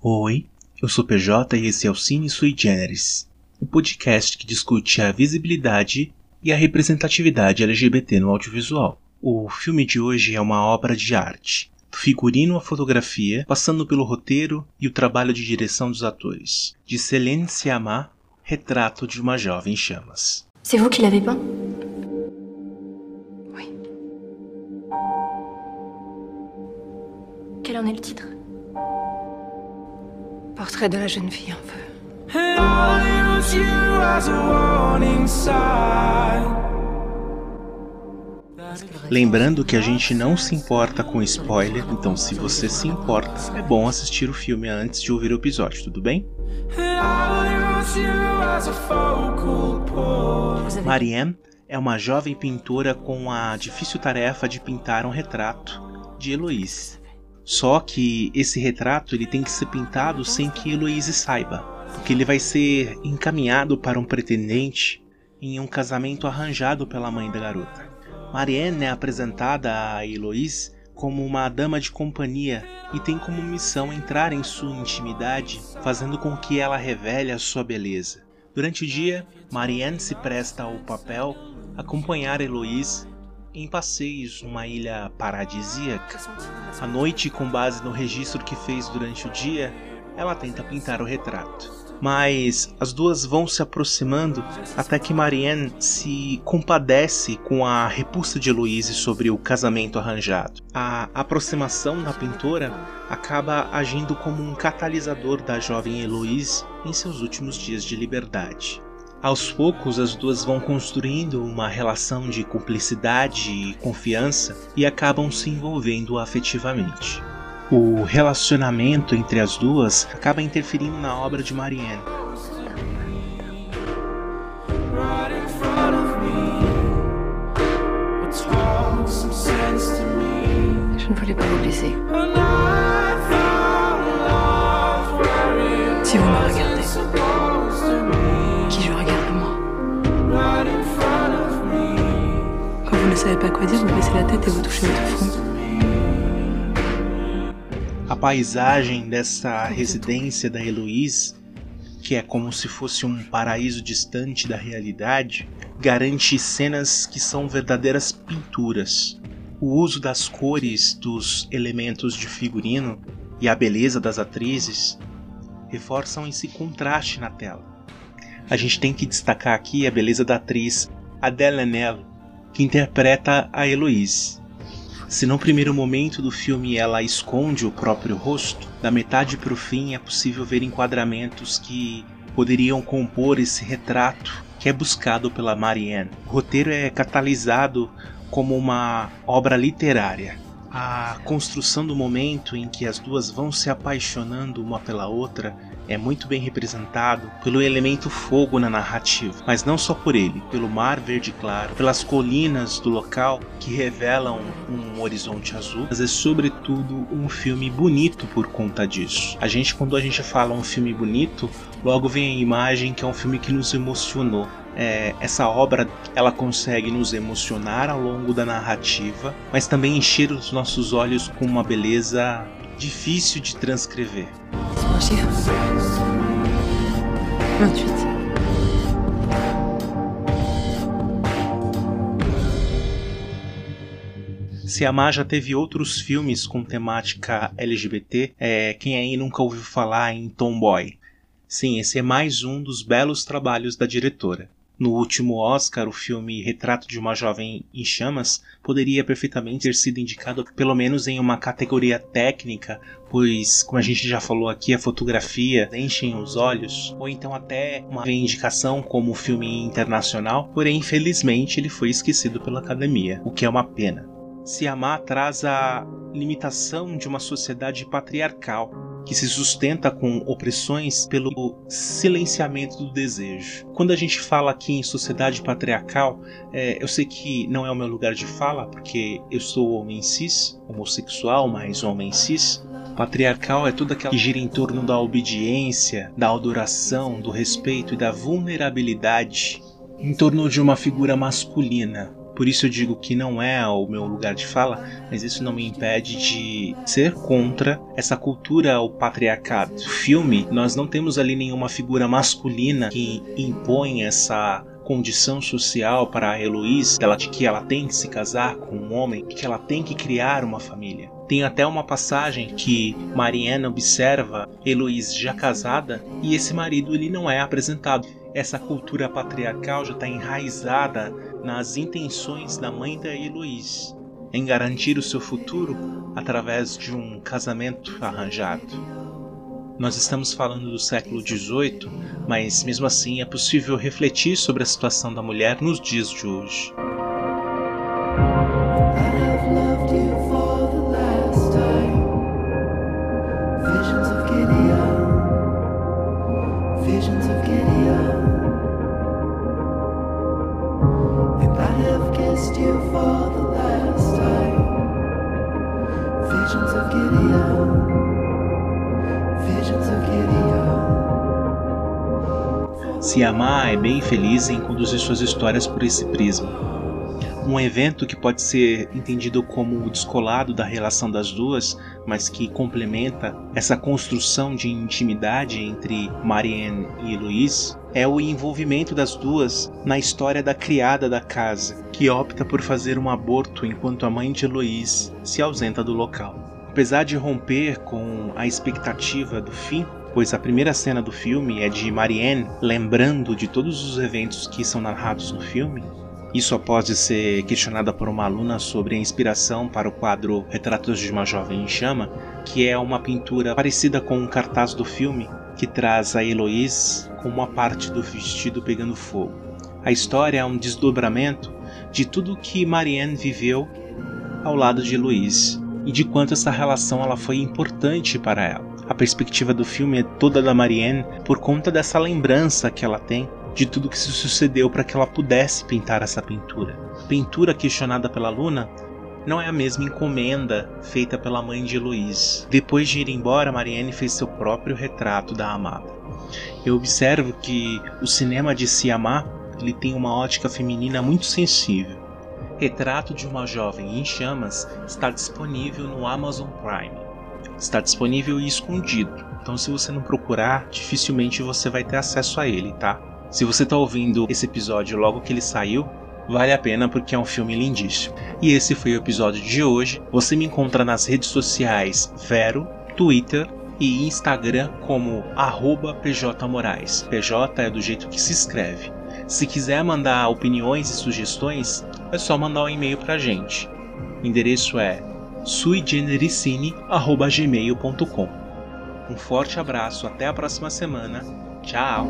Oi, eu sou PJ e esse é o Cine Sui Generis, o um podcast que discute a visibilidade e a representatividade LGBT no audiovisual. O filme de hoje é uma obra de arte, do figurino à fotografia, passando pelo roteiro e o trabalho de direção dos atores, de Céline Sciamma, Retrato de uma Jovem em Chamas. C'est vous qui l'avez peint Oui. Quel en est le titre Portrait de la jeune fille en feu. Lembrando que a gente não se importa com spoiler, então se você se importa, é bom assistir o filme antes de ouvir o episódio, tudo bem? Marianne é uma jovem pintora com a difícil tarefa de pintar um retrato de Heloise. Só que esse retrato ele tem que ser pintado sem que Heloise saiba, porque ele vai ser encaminhado para um pretendente em um casamento arranjado pela mãe da garota. Marianne é apresentada a Heloise como uma dama de companhia e tem como missão entrar em sua intimidade, fazendo com que ela revele a sua beleza. Durante o dia, Marianne se presta ao papel acompanhar Heloise em passeios numa ilha paradisíaca. À noite, com base no registro que fez durante o dia, ela tenta pintar o retrato. Mas as duas vão se aproximando até que Marianne se compadece com a repulsa de Heloise sobre o casamento arranjado. A aproximação da pintora acaba agindo como um catalisador da jovem Heloise em seus últimos dias de liberdade. Aos poucos, as duas vão construindo uma relação de cumplicidade e confiança e acabam se envolvendo afetivamente. O relacionamento entre as duas acaba interferindo na obra de Marianne. Je ne voulais pas vous blesser. Si vous me savez pas quoi dire, vous baissez la tête et vous touchez votre front. A paisagem dessa residência da Heloise, que é como se fosse um paraíso distante da realidade, garante cenas que são verdadeiras pinturas. O uso das cores dos elementos de figurino e a beleza das atrizes reforçam esse contraste na tela. A gente tem que destacar aqui a beleza da atriz Adele Haenel, que interpreta a Heloise. Se no primeiro momento do filme ela esconde o próprio rosto, da metade para o fim é possível ver enquadramentos que poderiam compor esse retrato que é buscado pela Marianne. O roteiro é catalisado como uma obra literária. A construção do momento em que as duas vão se apaixonando uma pela outra é muito bem representado pelo elemento fogo na narrativa, mas não só por ele, pelo mar verde claro, pelas colinas do local que revelam um horizonte azul, mas é sobretudo um filme bonito por conta disso. A gente quando a gente fala um filme bonito, logo vem a imagem que é um filme que nos emocionou. É, essa obra ela consegue nos emocionar ao longo da narrativa, mas também encher os nossos olhos com uma beleza difícil de transcrever. Mon chiffre 28. Se a já teve outros filmes com temática LGBT, é, quem aí nunca ouviu falar em Tomboy? Sim, esse é mais um dos belos trabalhos da diretora. No último Oscar, o filme Retrato de uma Jovem em Chamas poderia perfeitamente ter sido indicado pelo menos em uma categoria técnica, pois, como a gente já falou aqui, a fotografia enchem os olhos, ou então até uma indicação como filme internacional, porém, infelizmente, ele foi esquecido pela academia, o que é uma pena. Siamá traz a limitação de uma sociedade patriarcal que se sustenta com opressões pelo silenciamento do desejo. Quando a gente fala aqui em sociedade patriarcal, é, eu sei que não é o meu lugar de fala, porque eu sou homem cis, homossexual, mas homem cis. Patriarcal é tudo aquilo que gira em torno da obediência, da adoração, do respeito e da vulnerabilidade em torno de uma figura masculina, Por isso eu digo que não é o meu lugar de fala, mas isso não me impede de ser contra essa cultura ao patriarcado. No filme, nós não temos ali nenhuma figura masculina que impõe essa condição social para a Heloísa, ela de que ela tem que se casar com um homem, que ela tem que criar uma família. Tem até uma passagem que Marianne observa Heloísa já casada e esse marido ele não é apresentado. Essa cultura patriarcal já está enraizada nas intenções da mãe da Heloísa em garantir o seu futuro através de um casamento arranjado. Nós estamos falando do século XVIII, mas mesmo assim é possível refletir sobre a situação da mulher nos dias de hoje. Se amar é bem feliz em conduzir suas histórias por esse prisma. Um evento que pode ser entendido como descolado da relação das duas, mas que complementa essa construção de intimidade entre Marianne e Louise, é o envolvimento das duas na história da criada da casa, que opta por fazer um aborto enquanto a mãe de Louise se ausenta do local. Apesar de romper com a expectativa do fim, pois a primeira cena do filme é de Marianne lembrando de todos os eventos que são narrados no filme. Isso após de ser questionada por uma aluna sobre a inspiração para o quadro Retratos de uma Jovem em Chama, que é uma pintura parecida com um cartaz do filme que traz a Heloise com uma parte do vestido pegando fogo. A história é um desdobramento de tudo que Marianne viveu ao lado de Heloise e de quanto essa relação ela foi importante para ela. A perspectiva do filme é toda da Marianne por conta dessa lembrança que ela tem de tudo que se sucedeu para que ela pudesse pintar essa pintura. Pintura questionada pela Luna não é a mesma encomenda feita pela mãe de Luiz. Depois de ir embora, Marianne fez seu próprio retrato da amada. Eu observo que o cinema de se amar ele tem uma ótica feminina muito sensível. Retrato de uma jovem em chamas está disponível no Amazon Prime está disponível e escondido. Então, se você não procurar, dificilmente você vai ter acesso a ele, tá? Se você está ouvindo esse episódio logo que ele saiu, vale a pena porque é um filme lindíssimo. E esse foi o episódio de hoje. Você me encontra nas redes sociais Vero, Twitter e Instagram como @pjmorais. PJ é do jeito que se escreve. Se quiser mandar opiniões e sugestões, é só mandar um e-mail pra gente. O endereço é suigenericine.gmail.com. Um forte abraço, até a próxima semana. Tchau!